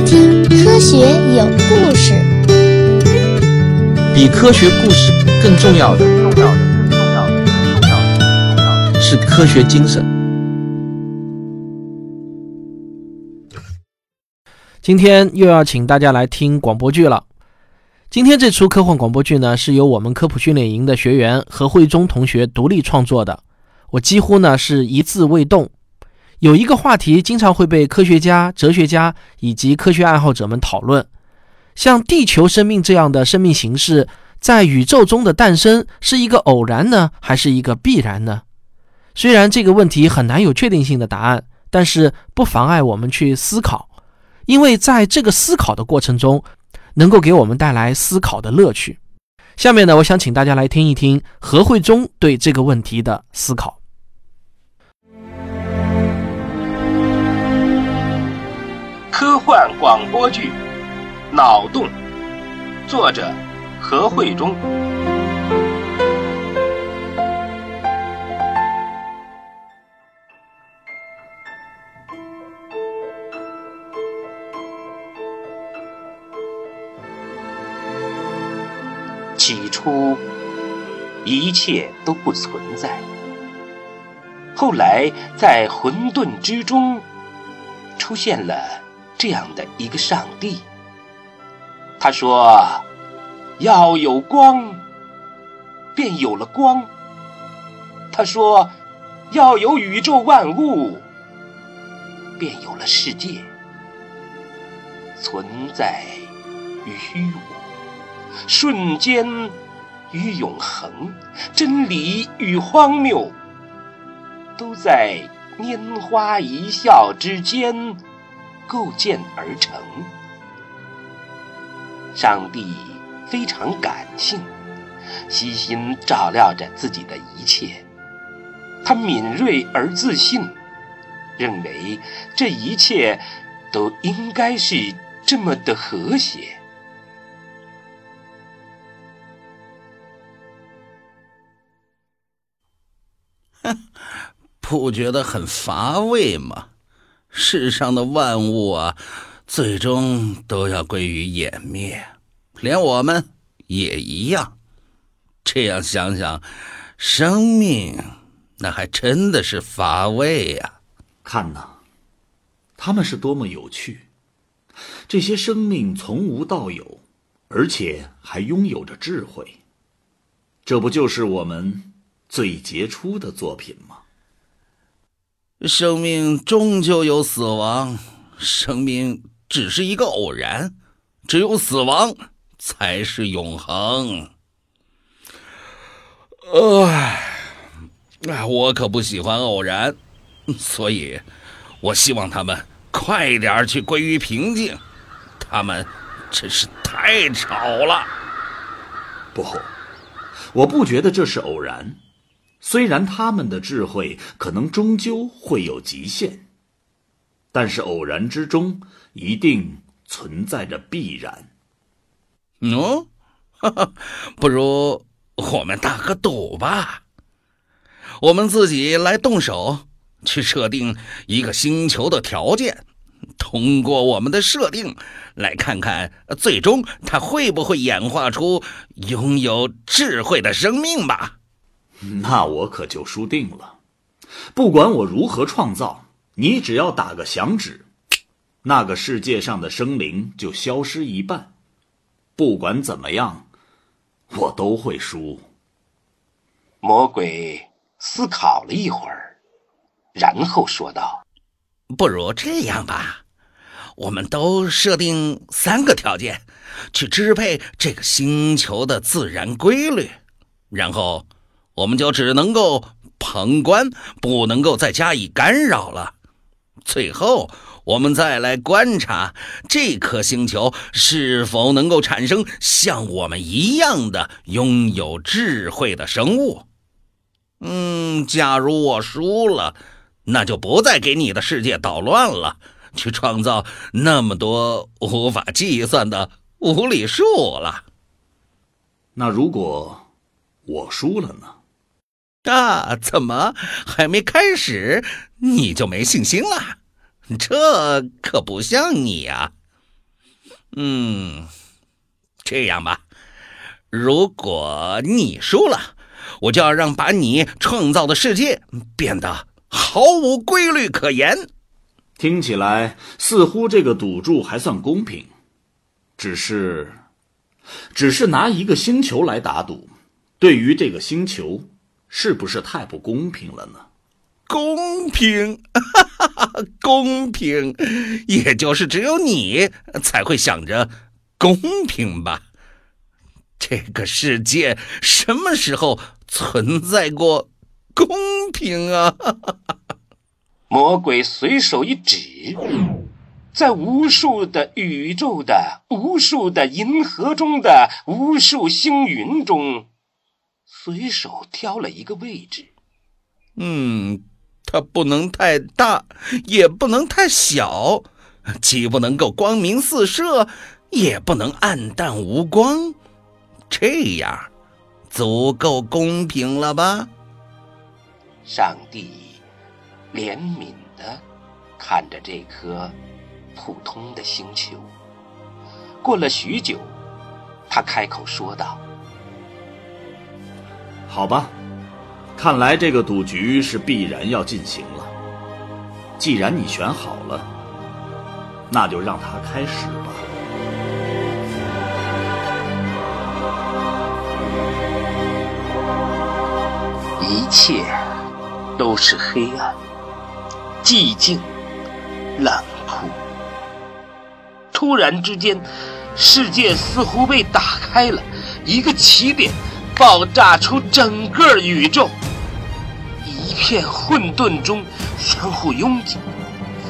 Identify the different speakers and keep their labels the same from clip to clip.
Speaker 1: 听《科学有故事》。
Speaker 2: 比科学故事更重要的，重要的，更重要的，更重要，更重要是科学精神。
Speaker 3: 今天又要请大家来听广播剧了。今天这出科幻广播剧呢，是由我们科普训练营的学员何慧忠同学独立创作的。我几乎呢是一字未动。有一个话题经常会被科学家、哲学家以及科学爱好者们讨论：像地球生命这样的生命形式，在宇宙中的诞生是一个偶然呢，还是一个必然呢？虽然这个问题很难有确定性的答案，但是不妨碍我们去思考，因为在这个思考的过程中。能够给我们带来思考的乐趣。下面呢，我想请大家来听一听何慧忠对这个问题的思考。
Speaker 4: 科幻广播剧《脑洞》，作者何慧忠。起初，一切都不存在。后来，在混沌之中，出现了这样的一个上帝。他说：“要有光，便有了光。”他说：“要有宇宙万物，便有了世界。存在与虚无。”瞬间与永恒，真理与荒谬，都在拈花一笑之间构建而成。上帝非常感性，悉心照料着自己的一切。他敏锐而自信，认为这一切都应该是这么的和谐。
Speaker 5: 不觉得很乏味吗？世上的万物啊，最终都要归于湮灭，连我们也一样。这样想想，生命那还真的是乏味呀！
Speaker 6: 看呐，他们是多么有趣！这些生命从无到有，而且还拥有着智慧。这不就是我们？最杰出的作品吗？
Speaker 5: 生命终究有死亡，生命只是一个偶然，只有死亡才是永恒。哎，我可不喜欢偶然，所以，我希望他们快点去归于平静。他们真是太吵了。
Speaker 6: 不，我不觉得这是偶然。虽然他们的智慧可能终究会有极限，但是偶然之中一定存在着必然。
Speaker 5: 喏，不如我们打个赌吧，我们自己来动手去设定一个星球的条件，通过我们的设定来看看最终它会不会演化出拥有智慧的生命吧。
Speaker 6: 那我可就输定了。不管我如何创造，你只要打个响指，那个世界上的生灵就消失一半。不管怎么样，我都会输。
Speaker 4: 魔鬼思考了一会儿，然后说道：“
Speaker 5: 不如这样吧，我们都设定三个条件，去支配这个星球的自然规律，然后。”我们就只能够旁观，不能够再加以干扰了。最后，我们再来观察这颗星球是否能够产生像我们一样的拥有智慧的生物。嗯，假如我输了，那就不再给你的世界捣乱了，去创造那么多无法计算的无理数了。
Speaker 6: 那如果我输了呢？
Speaker 5: 啊，怎么还没开始你就没信心了？这可不像你呀！嗯，这样吧，如果你输了，我就要让把你创造的世界变得毫无规律可言。
Speaker 6: 听起来似乎这个赌注还算公平，只是，只是拿一个星球来打赌，对于这个星球，是不是太不公平了呢？
Speaker 5: 公平，哈哈哈，公平，也就是只有你才会想着公平吧？这个世界什么时候存在过公平啊？哈哈哈。
Speaker 4: 魔鬼随手一指，在无数的宇宙的、无数的银河中的无数星云中，随手挑了一个位置。
Speaker 5: 嗯，它不能太大，也不能太小，既不能够光明四射，也不能暗淡无光，这样足够公平了吧？
Speaker 4: 上帝。怜悯的看着这颗普通的星球，过了许久，他开口说道：“
Speaker 6: 好吧，看来这个赌局是必然要进行了。既然你选好了，那就让它开始吧。”
Speaker 4: 一切都是黑暗。寂静，冷酷。突然之间，世界似乎被打开了，一个起点，爆炸出整个宇宙。一片混沌中，相互拥挤、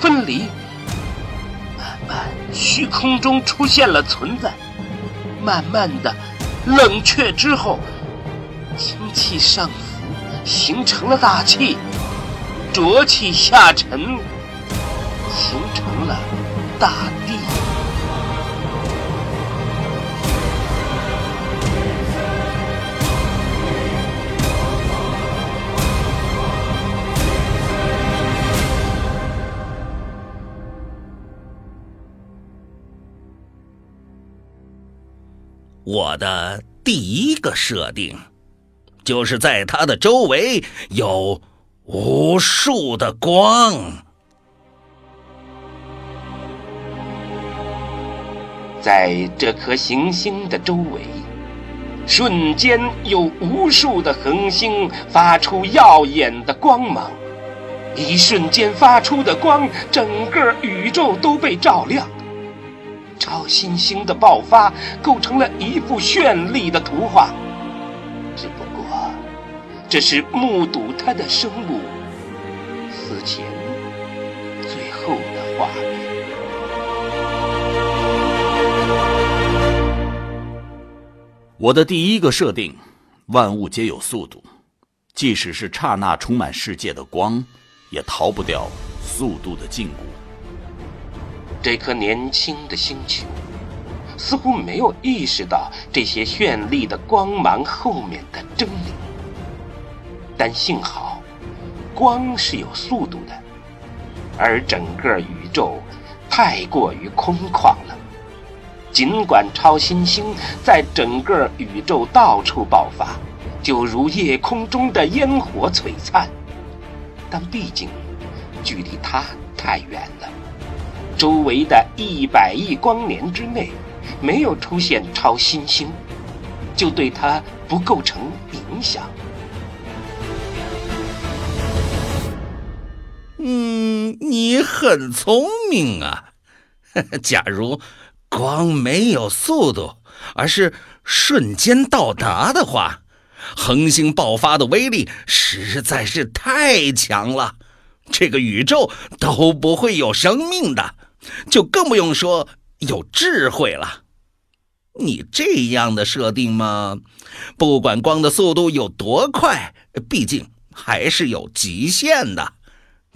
Speaker 4: 分离。慢慢，虚空中出现了存在。慢慢的，冷却之后，氢气上浮，形成了大气。浊气下沉，形成了大地。
Speaker 5: 我的第一个设定，就是在它的周围有。无数的光，
Speaker 4: 在这颗行星的周围，瞬间有无数的恒星发出耀眼的光芒。一瞬间发出的光，整个宇宙都被照亮。超新星的爆发，构成了一幅绚丽的图画。只不过。这是目睹他的生母死前最后的画面。
Speaker 6: 我的第一个设定：万物皆有速度，即使是刹那充满世界的光，也逃不掉速度的禁锢。
Speaker 4: 这颗年轻的星球似乎没有意识到这些绚丽的光芒后面的狰狞。但幸好，光是有速度的，而整个宇宙太过于空旷了。尽管超新星在整个宇宙到处爆发，就如夜空中的烟火璀璨，但毕竟距离它太远了。周围的一百亿光年之内没有出现超新星，就对它不构成影响。
Speaker 5: 嗯，你很聪明啊。假如光没有速度，而是瞬间到达的话，恒星爆发的威力实在是太强了，这个宇宙都不会有生命的，就更不用说有智慧了。你这样的设定吗？不管光的速度有多快，毕竟还是有极限的。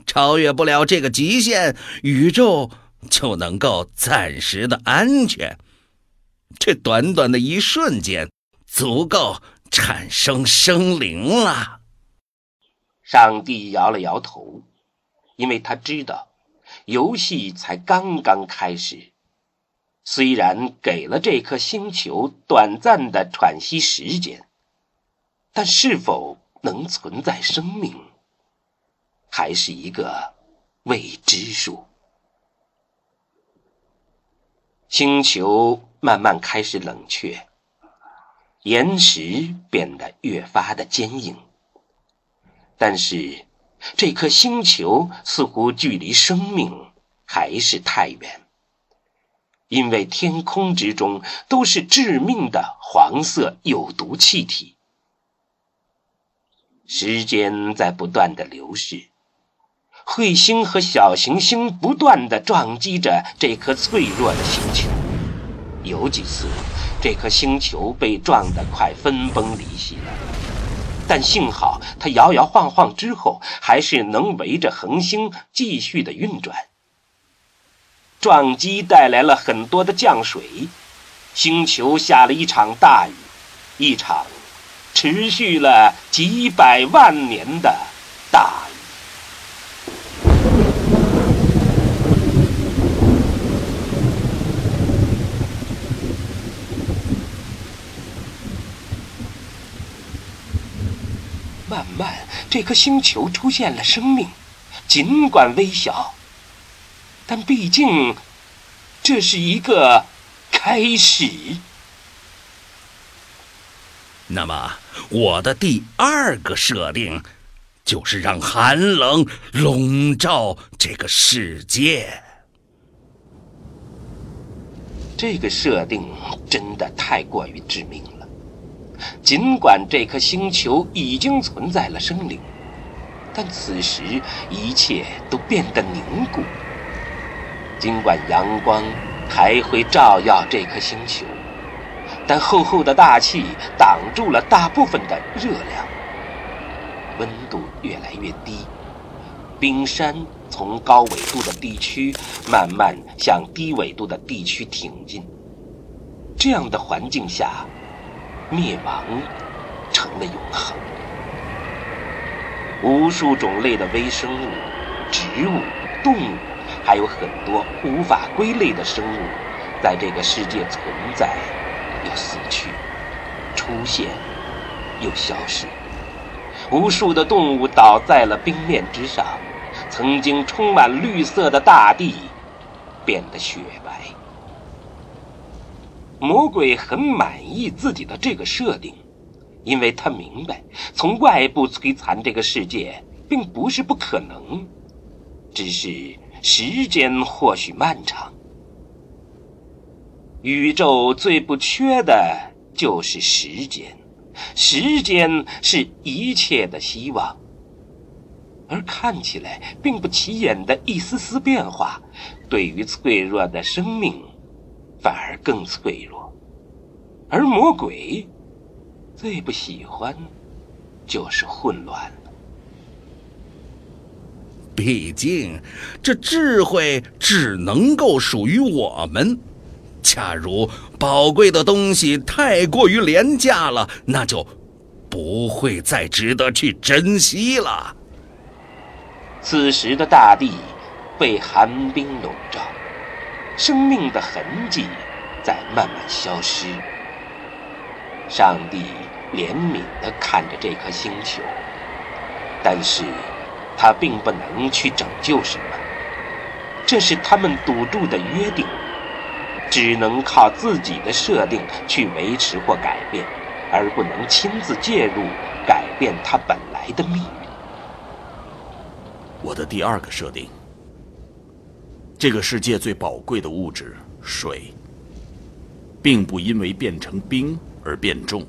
Speaker 5: 超越不了这个极限，宇宙就能够暂时的安全。这短短的一瞬间，足够产生生灵了。
Speaker 4: 上帝摇了摇头，因为他知道，游戏才刚刚开始。虽然给了这颗星球短暂的喘息时间，但是否能存在生命，还是一个未知数。星球慢慢开始冷却，岩石变得越发的坚硬，但是这颗星球似乎距离生命还是太远。因为天空之中都是致命的黄色有毒气体，时间在不断的流逝，彗星和小行星不断的撞击着这颗脆弱的星球，有几次这颗星球被撞得快分崩离析了，但幸好它摇摇晃晃之后，还是能围着恒星继续的运转。撞击带来了很多的降水，星球下了一场大雨，一场持续了几百万年的大雨。慢慢，这颗星球出现了生命，尽管微小。但毕竟，这是一个开始。
Speaker 5: 那么，我的第二个设定，就是让寒冷笼罩这个世界。
Speaker 4: 这个设定真的太过于致命了。尽管这颗星球已经存在了生灵，但此时一切都变得凝固。尽管阳光还会照耀这颗星球，但厚厚的大气挡住了大部分的热量，温度越来越低，冰山从高纬度的地区慢慢向低纬度的地区挺进。这样的环境下，灭亡成了永恒。无数种类的微生物、植物、动物。还有很多无法归类的生物，在这个世界存在，又死去，出现，又消失。无数的动物倒在了冰面之上，曾经充满绿色的大地变得雪白。魔鬼很满意自己的这个设定，因为他明白，从外部摧残这个世界并不是不可能，只是。时间或许漫长，宇宙最不缺的就是时间，时间是一切的希望。而看起来并不起眼的一丝丝变化，对于脆弱的生命，反而更脆弱。而魔鬼最不喜欢就是混乱。
Speaker 5: 毕竟，这智慧只能够属于我们。假如宝贵的东西太过于廉价了，那就不会再值得去珍惜了。
Speaker 4: 此时的大地被寒冰笼罩，生命的痕迹在慢慢消失。上帝怜悯地看着这颗星球，但是。他并不能去拯救什么，这是他们赌注的约定，只能靠自己的设定去维持或改变，而不能亲自介入改变它本来的命运。
Speaker 6: 我的第二个设定，这个世界最宝贵的物质水，并不因为变成冰而变重，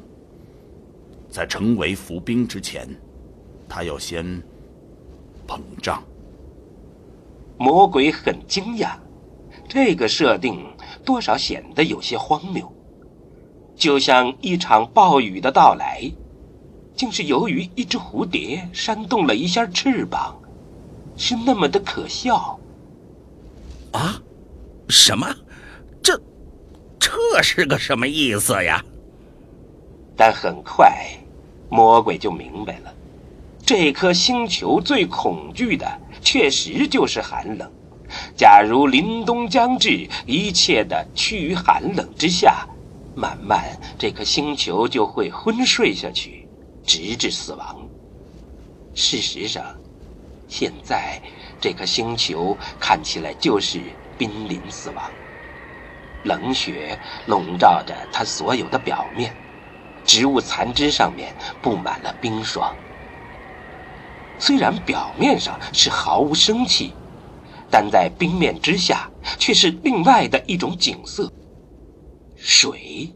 Speaker 6: 在成为浮冰之前，它要先。膨胀。
Speaker 4: 魔鬼很惊讶，这个设定多少显得有些荒谬，就像一场暴雨的到来，竟是由于一只蝴蝶扇动了一下翅膀，是那么的可笑。
Speaker 5: 啊？什么？这这是个什么意思呀？
Speaker 4: 但很快，魔鬼就明白了。这颗星球最恐惧的，确实就是寒冷。假如凛冬将至，一切的趋于寒冷之下，慢慢这颗星球就会昏睡下去，直至死亡。事实上，现在这颗星球看起来就是濒临死亡。冷雪笼罩着它所有的表面，植物残枝上面布满了冰霜。虽然表面上是毫无生气，但在冰面之下却是另外的一种景色。水，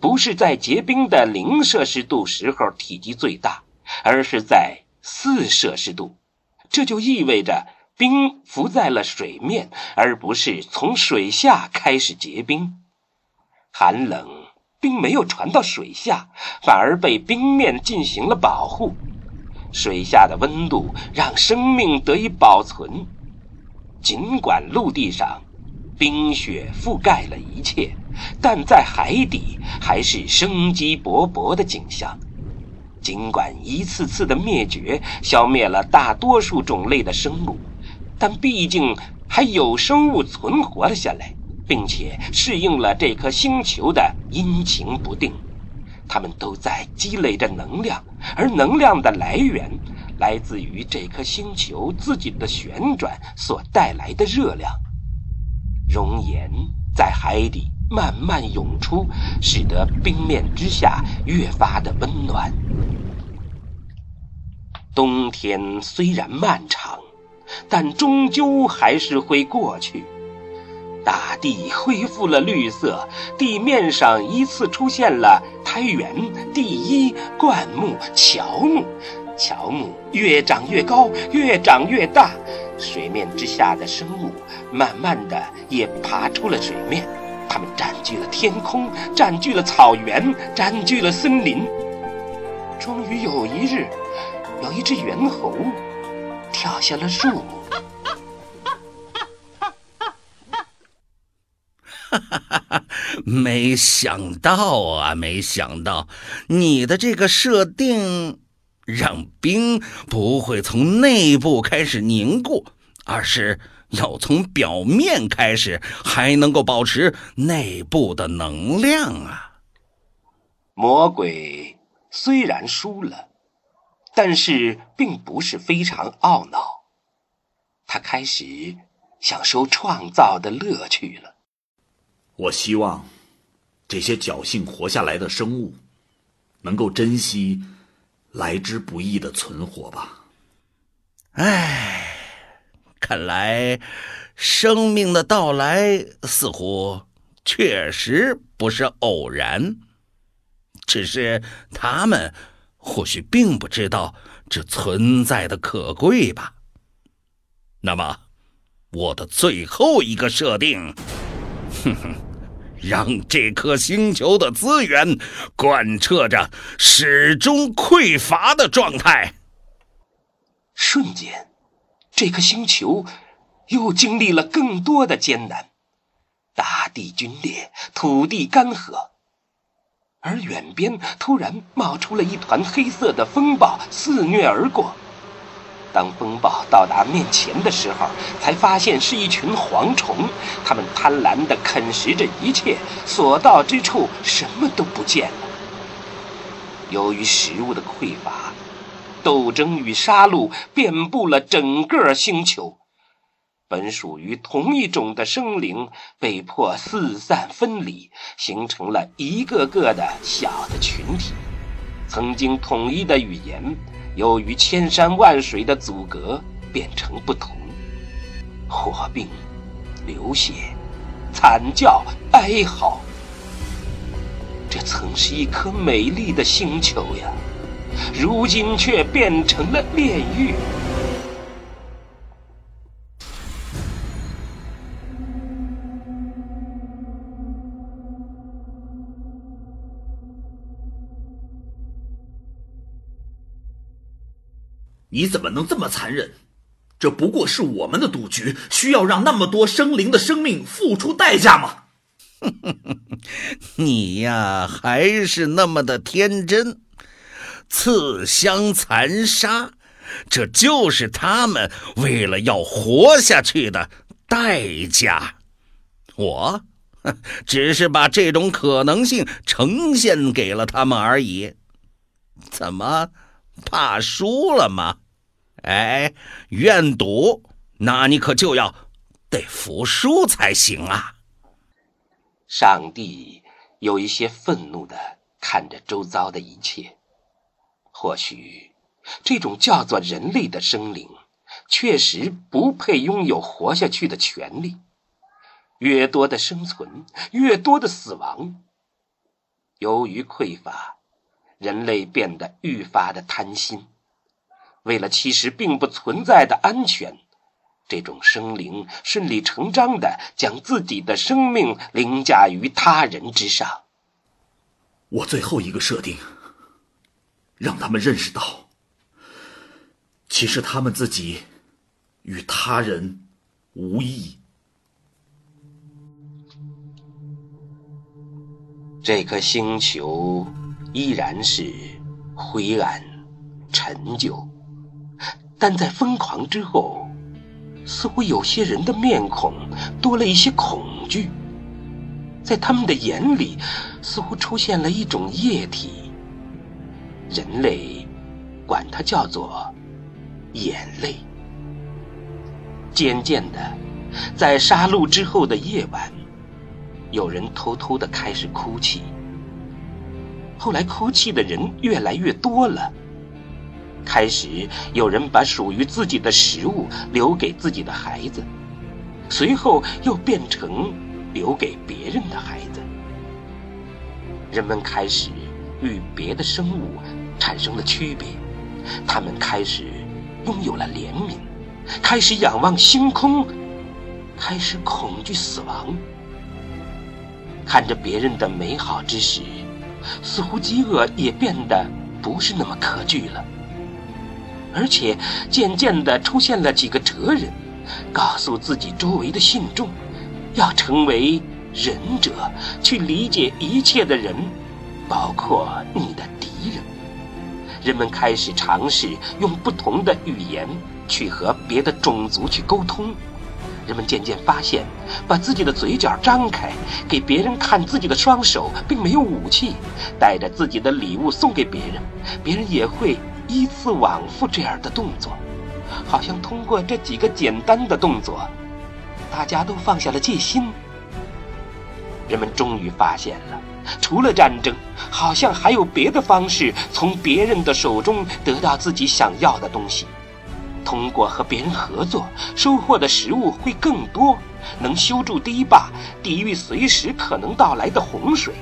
Speaker 4: 不是在结冰的零摄氏度时候体积最大，而是在四摄氏度，这就意味着。冰浮在了水面，而不是从水下开始结冰。寒冷并没有传到水下，反而被冰面进行了保护。水下的温度让生命得以保存。尽管陆地上冰雪覆盖了一切，但在海底还是生机勃勃的景象。尽管一次次的灭绝消灭了大多数种类的生物。但毕竟还有生物存活了下来，并且适应了这颗星球的阴晴不定。它们都在积累着能量，而能量的来源来自于这颗星球自己的旋转所带来的热量。熔岩在海底慢慢涌出，使得冰面之下越发的温暖。冬天虽然漫长。但终究还是会过去。大地恢复了绿色，地面上依次出现了苔原、地衣、灌木、乔木。乔木越长越高，越长越大。水面之下的生物慢慢的也爬出了水面，他们占据了天空，占据了草原，占据了森林。终于有一日，有一只猿猴。跳下了树。
Speaker 5: 哈哈哈哈没想到啊，没想到你的这个设定，让冰不会从内部开始凝固，而是要从表面开始，还能够保持内部的能量啊！
Speaker 4: 魔鬼虽然输了。但是并不是非常懊恼，他开始享受创造的乐趣了。
Speaker 6: 我希望这些侥幸活下来的生物能够珍惜来之不易的存活吧。
Speaker 5: 唉，看来生命的到来似乎确实不是偶然，只是他们。或许并不知道这存在的可贵吧。那么，我的最后一个设定，哼哼，让这颗星球的资源贯彻着始终匮乏的状态。
Speaker 4: 瞬间，这颗星球又经历了更多的艰难，大地龟裂，土地干涸。而远边突然冒出了一团黑色的风暴，肆虐而过。当风暴到达面前的时候，才发现是一群蝗虫，它们贪婪地啃食着一切，所到之处什么都不见了。由于食物的匮乏，斗争与杀戮遍布了整个星球。本属于同一种的生灵被迫四散分离，形成了一个个的小的群体。曾经统一的语言，由于千山万水的阻隔，变成不同。火并、流血、惨叫、哀嚎。这曾是一颗美丽的星球呀，如今却变成了炼狱。
Speaker 6: 你怎么能这么残忍？这不过是我们的赌局，需要让那么多生灵的生命付出代价吗？
Speaker 5: 你呀，还是那么的天真。刺相残杀，这就是他们为了要活下去的代价。我只是把这种可能性呈现给了他们而已。怎么，怕输了吗？哎，愿赌，那你可就要得服输才行啊！
Speaker 4: 上帝有一些愤怒的看着周遭的一切，或许这种叫做人类的生灵，确实不配拥有活下去的权利。越多的生存，越多的死亡。由于匮乏，人类变得愈发的贪心。为了其实并不存在的安全，这种生灵顺理成章的将自己的生命凌驾于他人之上。
Speaker 6: 我最后一个设定，让他们认识到，其实他们自己与他人无异。
Speaker 4: 这颗星球依然是灰暗、陈旧，但在疯狂之后，似乎有些人的面孔多了一些恐惧，在他们的眼里，似乎出现了一种液体，人类管它叫做眼泪。渐渐的，在杀戮之后的夜晚。有人偷偷的开始哭泣，后来哭泣的人越来越多了。开始有人把属于自己的食物留给自己的孩子，随后又变成留给别人的孩子。人们开始与别的生物产生了区别，他们开始拥有了怜悯，开始仰望星空，开始恐惧死亡。看着别人的美好之时，似乎饥饿也变得不是那么可惧了。而且渐渐的出现了几个哲人，告诉自己周围的信众，要成为仁者，去理解一切的人，包括你的。人们开始尝试用不同的语言去和别的种族去沟通。人们渐渐发现，把自己的嘴角张开，给别人看自己的双手，并没有武器，带着自己的礼物送给别人，别人也会依次往复这样的动作，好像通过这几个简单的动作，大家都放下了戒心。人们终于发现了，除了战争，好像还有别的方式，从别人的手中得到自己想要的东西。通过和别人合作，收获的食物会更多，能修筑堤坝，抵御随时可能到来的洪水。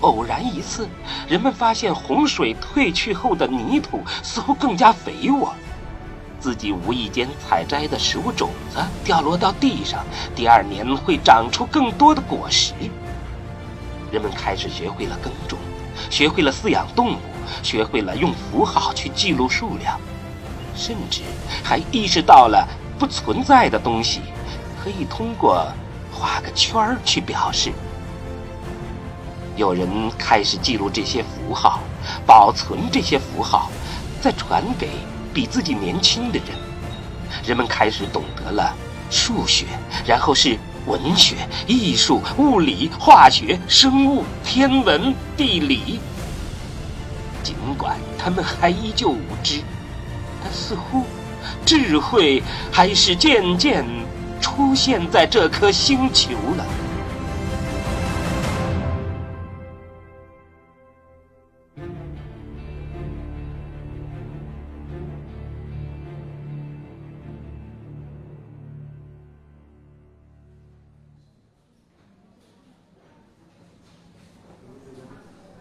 Speaker 4: 偶然一次，人们发现洪水退去后的泥土似乎更加肥沃，自己无意间采摘的食物种子掉落到地上，第二年会长出更多的果实。人们开始学会了耕种，学会了饲养动物，学会了用符号去记录数量。甚至还意识到了不存在的东西可以通过画个圈儿去表示。有人开始记录这些符号，保存这些符号，再传给比自己年轻的人。人们开始懂得了数学，然后是文学、艺术、物理、化学、生物、天文、地理。尽管他们还依旧无知。但似乎，智慧还是渐渐出现在这颗星球了。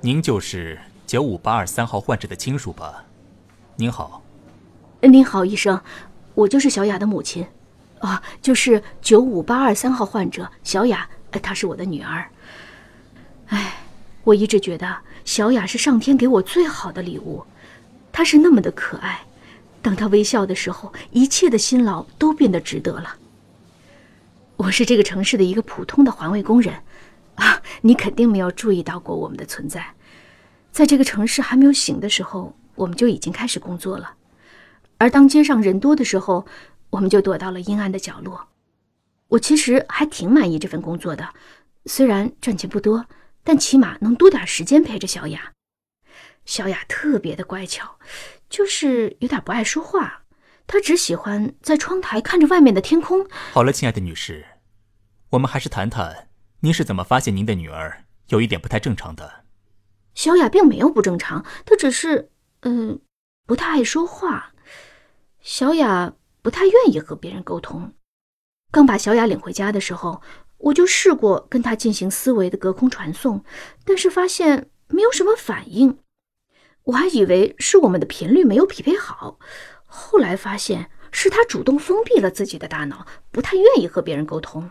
Speaker 7: 您就是九五八二三号患者的亲属吧？您好。
Speaker 8: 您好，医生，我就是小雅的母亲，啊，就是九五八二三号患者小雅，她是我的女儿。哎，我一直觉得小雅是上天给我最好的礼物，她是那么的可爱，当她微笑的时候，一切的辛劳都变得值得了。我是这个城市的一个普通的环卫工人，啊，你肯定没有注意到过我们的存在，在这个城市还没有醒的时候，我们就已经开始工作了。而当街上人多的时候，我们就躲到了阴暗的角落。我其实还挺满意这份工作的，虽然赚钱不多，但起码能多点时间陪着小雅。小雅特别的乖巧，就是有点不爱说话。她只喜欢在窗台看着外面的天空。
Speaker 7: 好了，亲爱的女士，我们还是谈谈您是怎么发现您的女儿有一点不太正常的。
Speaker 8: 小雅并没有不正常，她只是，嗯，不太爱说话。小雅不太愿意和别人沟通。刚把小雅领回家的时候，我就试过跟她进行思维的隔空传送，但是发现没有什么反应。我还以为是我们的频率没有匹配好，后来发现是她主动封闭了自己的大脑，不太愿意和别人沟通。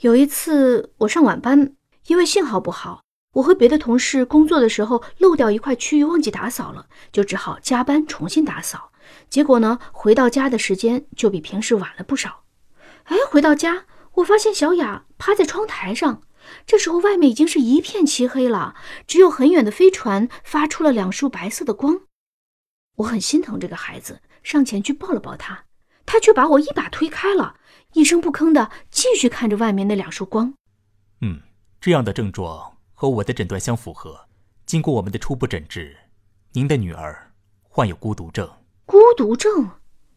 Speaker 8: 有一次我上晚班，因为信号不好。我和别的同事工作的时候漏掉一块区域，忘记打扫了，就只好加班重新打扫。结果呢，回到家的时间就比平时晚了不少。哎，回到家，我发现小雅趴在窗台上。这时候外面已经是一片漆黑了，只有很远的飞船发出了两束白色的光。我很心疼这个孩子，上前去抱了抱他，他却把我一把推开了，一声不吭的继续看着外面那两束光。
Speaker 7: 嗯，这样的症状。和我的诊断相符合。经过我们的初步诊治，您的女儿患有孤独症。
Speaker 8: 孤独症？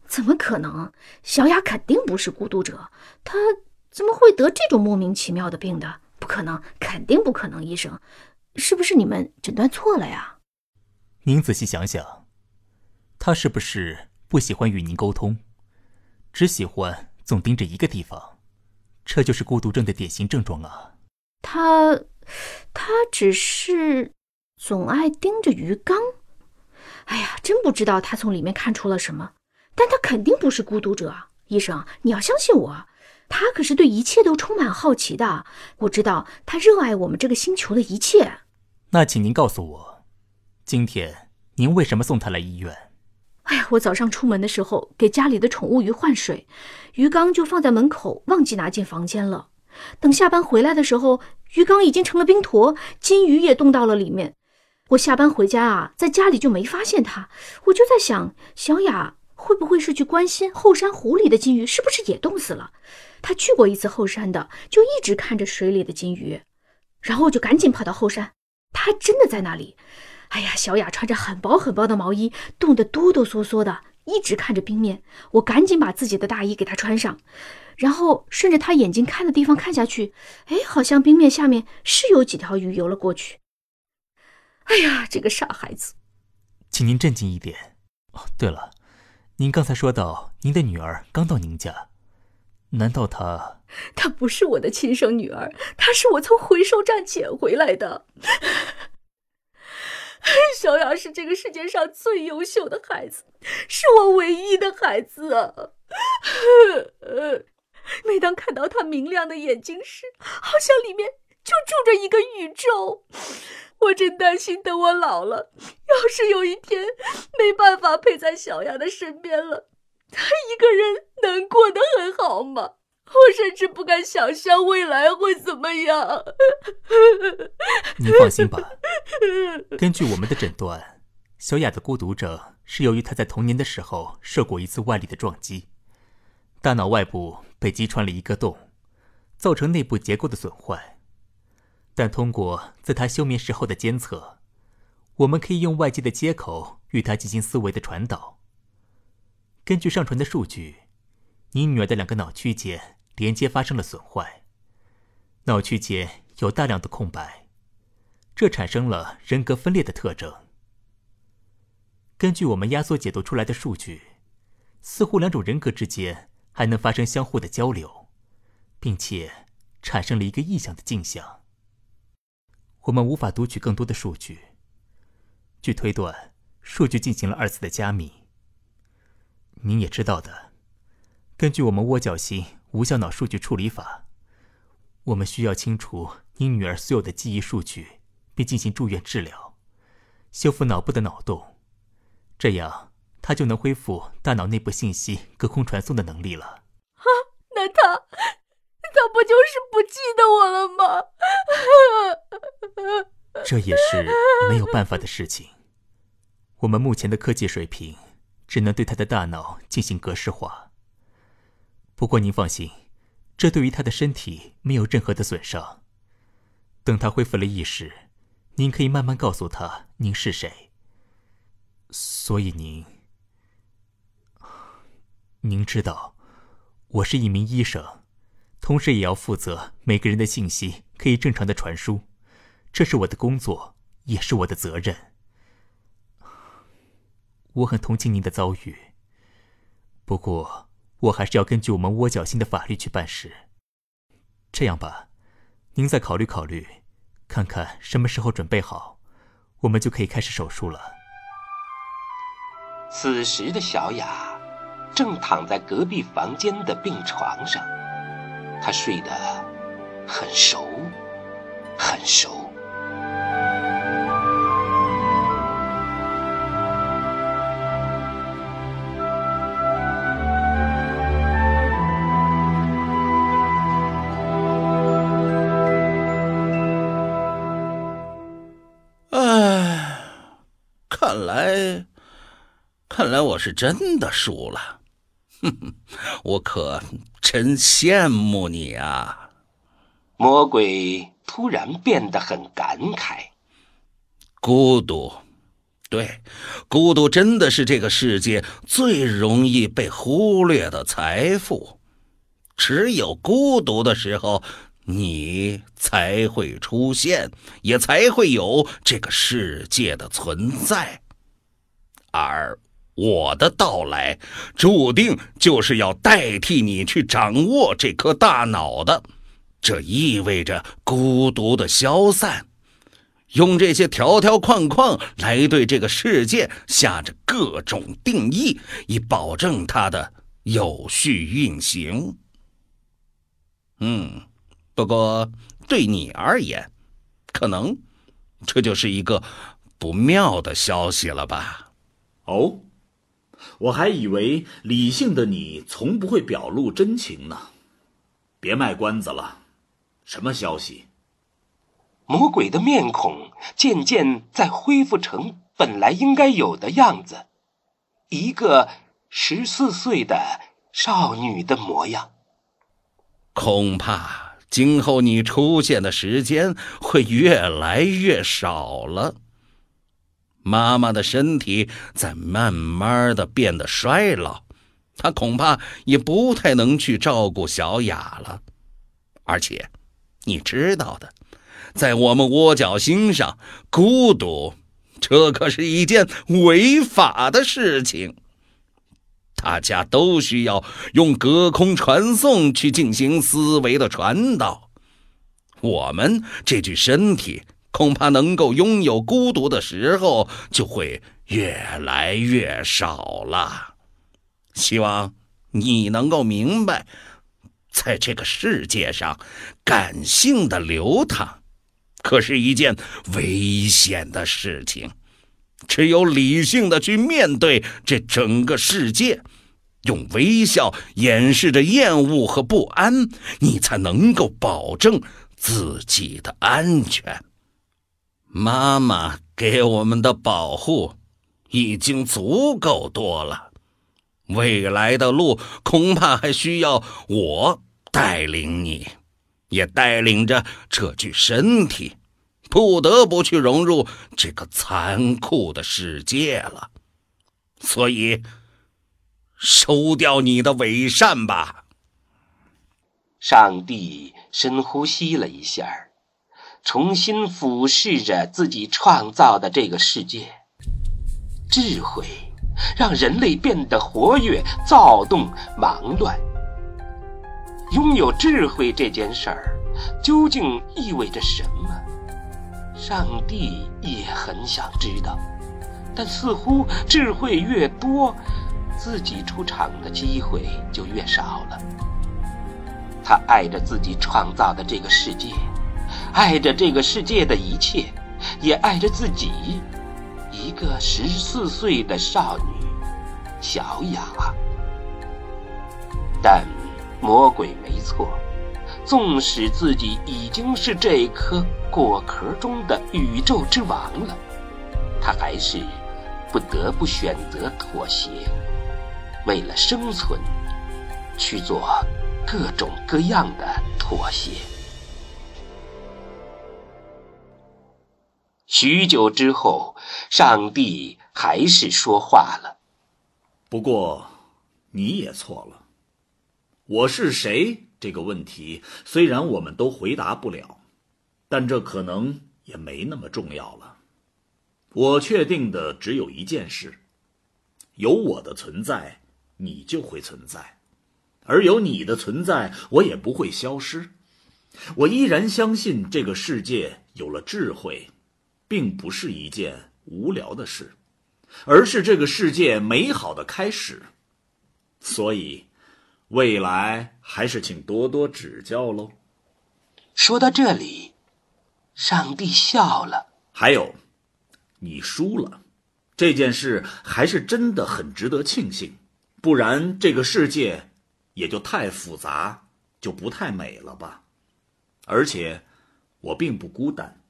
Speaker 8: 怎么可能？小雅肯定不是孤独者，她怎么会得这种莫名其妙的病的？不可能，肯定不可能！医生，是不是你们诊断错了呀？
Speaker 7: 您仔细想想，她是不是不喜欢与您沟通，只喜欢总盯着一个地方？这就是孤独症的典型症状啊！
Speaker 8: 他。他只是总爱盯着鱼缸。哎呀，真不知道他从里面看出了什么。但他肯定不是孤独者，医生，你要相信我，他可是对一切都充满好奇的。我知道他热爱我们这个星球的一切。
Speaker 7: 那请您告诉我，今天您为什么送他来医院？
Speaker 8: 哎呀，我早上出门的时候给家里的宠物鱼换水，鱼缸就放在门口，忘记拿进房间了。等下班回来的时候，鱼缸已经成了冰坨，金鱼也冻到了里面。我下班回家啊，在家里就没发现它。我就在想，小雅会不会是去关心后山湖里的金鱼，是不是也冻死了？她去过一次后山的，就一直看着水里的金鱼，然后就赶紧跑到后山，她还真的在那里。哎呀，小雅穿着很薄很薄的毛衣，冻得哆哆嗦嗦的，一直看着冰面。我赶紧把自己的大衣给她穿上。然后顺着她眼睛看的地方看下去，哎，好像冰面下面是有几条鱼游了过去。哎呀，这个傻孩子！
Speaker 7: 请您镇静一点。哦，对了，您刚才说到您的女儿刚到您家，难道她……
Speaker 8: 她不是我的亲生女儿，她是我从回收站捡回来的。小雅是这个世界上最优秀的孩子，是我唯一的孩子啊。每当看到他明亮的眼睛时，好像里面就住着一个宇宙。我真担心，等我老了，要是有一天没办法陪在小雅的身边了，他一个人能过得很好吗？我甚至不敢想象未来会怎么样。
Speaker 7: 你放心吧，根据我们的诊断，小雅的孤独症是由于她在童年的时候受过一次外力的撞击。大脑外部被击穿了一个洞，造成内部结构的损坏。但通过在她休眠时候的监测，我们可以用外界的接口与她进行思维的传导。根据上传的数据，你女儿的两个脑区间连接发生了损坏，脑区间有大量的空白，这产生了人格分裂的特征。根据我们压缩解读出来的数据，似乎两种人格之间。还能发生相互的交流，并且产生了一个异想的镜像。我们无法读取更多的数据。据推断，数据进行了二次的加密。您也知道的，根据我们窝角型无效脑数据处理法，我们需要清除您女儿所有的记忆数据，并进行住院治疗，修复脑部的脑洞，这样。她就能恢复大脑内部信息隔空传送的能力了。啊，
Speaker 8: 那他，他不就是不记得我了吗？
Speaker 7: 这也是没有办法的事情。我们目前的科技水平，只能对他的大脑进行格式化，不过您放心，这对于他的身体没有任何的损伤。等他恢复了意识，您可以慢慢告诉他您是谁。所以您，您知道，我是一名医生，同时也要负责每个人的信息可以正常的传输，这是我的工作，也是我的责任。我很同情您的遭遇，不过我还是要根据我们窝角星的法律去办事。这样吧，您再考虑考虑，看看什么时候准备好，我们就可以开始手术了。
Speaker 4: 此时的小雅正躺在隔壁房间的病床上，她睡得很熟，很熟。
Speaker 5: 看来我是真的输了，哼哼，我可真羡慕你啊！
Speaker 4: 魔鬼突然变得很感慨。
Speaker 5: 孤独，对，孤独真的是这个世界最容易被忽略的财富。只有孤独的时候，你才会出现，也才会有这个世界的存在，而。我的到来，注定就是要代替你去掌握这颗大脑的。这意味着孤独的消散，用这些条条框框来对这个世界下着各种定义，以保证它的有序运行。嗯，不过对你而言，可能这就是一个不妙的消息了吧？
Speaker 6: 哦。我还以为理性的你从不会表露真情呢，别卖关子了，什么消息？
Speaker 4: 魔鬼的面孔渐渐在恢复成本来应该有的样子，一个十四岁的少女的模样。
Speaker 5: 恐怕今后你出现的时间会越来越少了。妈妈的身体在慢慢的变得衰老，她恐怕也不太能去照顾小雅了。而且，你知道的，在我们窝角星上，孤独，这可是一件违法的事情。大家都需要用隔空传送去进行思维的传导。我们这具身体。恐怕能够拥有孤独的时候就会越来越少了。希望你能够明白，在这个世界上，感性的流淌可是一件危险的事情。只有理性的去面对这整个世界，用微笑掩饰着厌恶和不安，你才能够保证自己的安全。妈妈给我们的保护已经足够多了，未来的路恐怕还需要我带领你，也带领着这具身体，不得不去融入这个残酷的世界了。所以，收掉你的伪善吧。
Speaker 4: 上帝深呼吸了一下重新俯视着自己创造的这个世界，智慧让人类变得活跃、躁动、忙乱。拥有智慧这件事儿，究竟意味着什么？上帝也很想知道，但似乎智慧越多，自己出场的机会就越少了。他爱着自己创造的这个世界。爱着这个世界的一切，也爱着自己，一个十四岁的少女小雅。但魔鬼没错，纵使自己已经是这颗果壳中的宇宙之王了，他还是不得不选择妥协，为了生存，去做各种各样的妥协。许久之后，上帝还是说话了。
Speaker 6: 不过，你也错了。我是谁这个问题，虽然我们都回答不了，但这可能也没那么重要了。我确定的只有一件事：有我的存在，你就会存在；而有你的存在，我也不会消失。我依然相信，这个世界有了智慧，并不是一件无聊的事。而是这个世界美好的开始，所以，未来还是请多多指教喽。
Speaker 4: 说到这里，上帝笑了。
Speaker 6: 还有，你输了，这件事还是真的很值得庆幸，不然这个世界也就太复杂，就不太美了吧。而且，我并不孤单，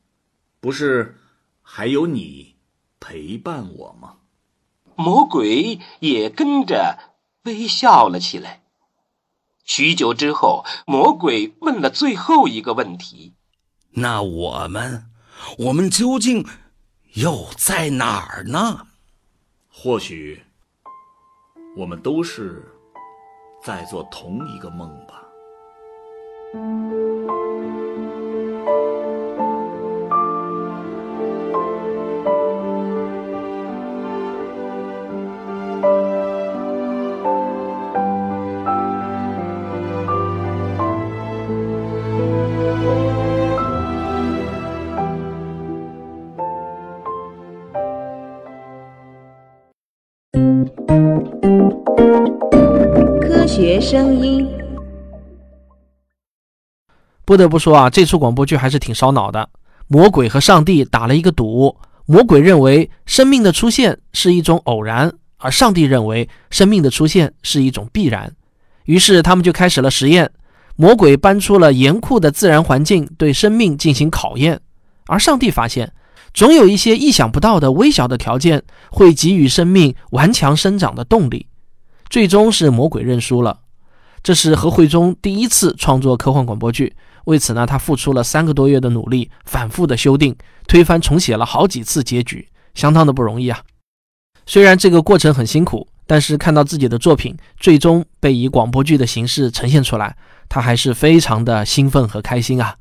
Speaker 6: 不是还有你。陪伴我吗？
Speaker 4: 魔鬼也跟着微笑了起来。许久之后，魔鬼问了最后一个问题：“
Speaker 5: 那我们，我们究竟又在哪儿呢？
Speaker 6: 或许，我们都是在做同一个梦吧。”
Speaker 9: 科学声音，
Speaker 3: 不得不说啊，这出广播剧还是挺烧脑的。魔鬼和上帝打了一个赌，魔鬼认为生命的出现是一种偶然，而上帝认为生命的出现是一种必然。于是他们就开始了实验。魔鬼搬出了严酷的自然环境，对生命进行考验，而上帝发现，总有一些意想不到的微小的条件会给予生命顽强生长的动力。最终是魔鬼认输了。这是何慧中第一次创作科幻广播剧，为此呢，他付出了三个多月的努力，反复的修订、推翻、重写了好几次结局，相当的不容易啊。虽然这个过程很辛苦，但是看到自己的作品最终被以广播剧的形式呈现出来，他还是非常的兴奋和开心啊。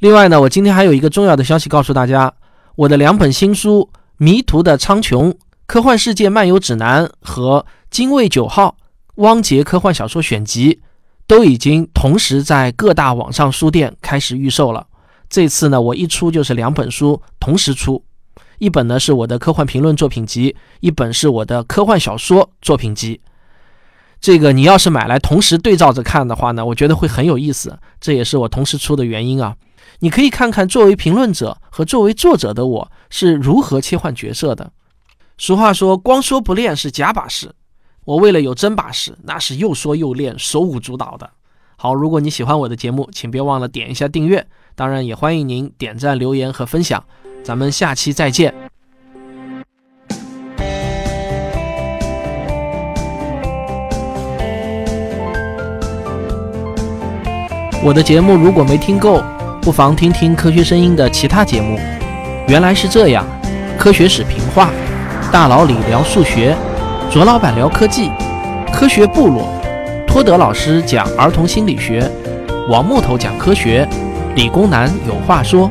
Speaker 3: 另外呢，我今天还有一个重要的消息告诉大家：我的两本新书《迷途的苍穹》。科幻世界漫游指南和精卫九号汪杰科幻小说选集都已经同时在各大网上书店开始预售了。这次呢，我一出就是两本书同时出，一本呢是我的科幻评论作品集，一本是我的科幻小说作品集。这个你要是买来同时对照着看的话呢，我觉得会很有意思。这也是我同时出的原因啊。你可以看看作为评论者和作为作者的我是如何切换角色的。俗话说，光说不练是假把式。我为了有真把式，那是又说又练，手舞足蹈的。好，如果你喜欢我的节目，请别忘了点一下订阅。当然，也欢迎您点赞、留言和分享。咱们下期再见。我的节目如果没听够，不妨听听科学声音的其他节目。原来是这样，科学史评话。大佬李聊数学，卓老板聊科技，科学部落，托德老师讲儿童心理学，王木头讲科学，理工男有话说。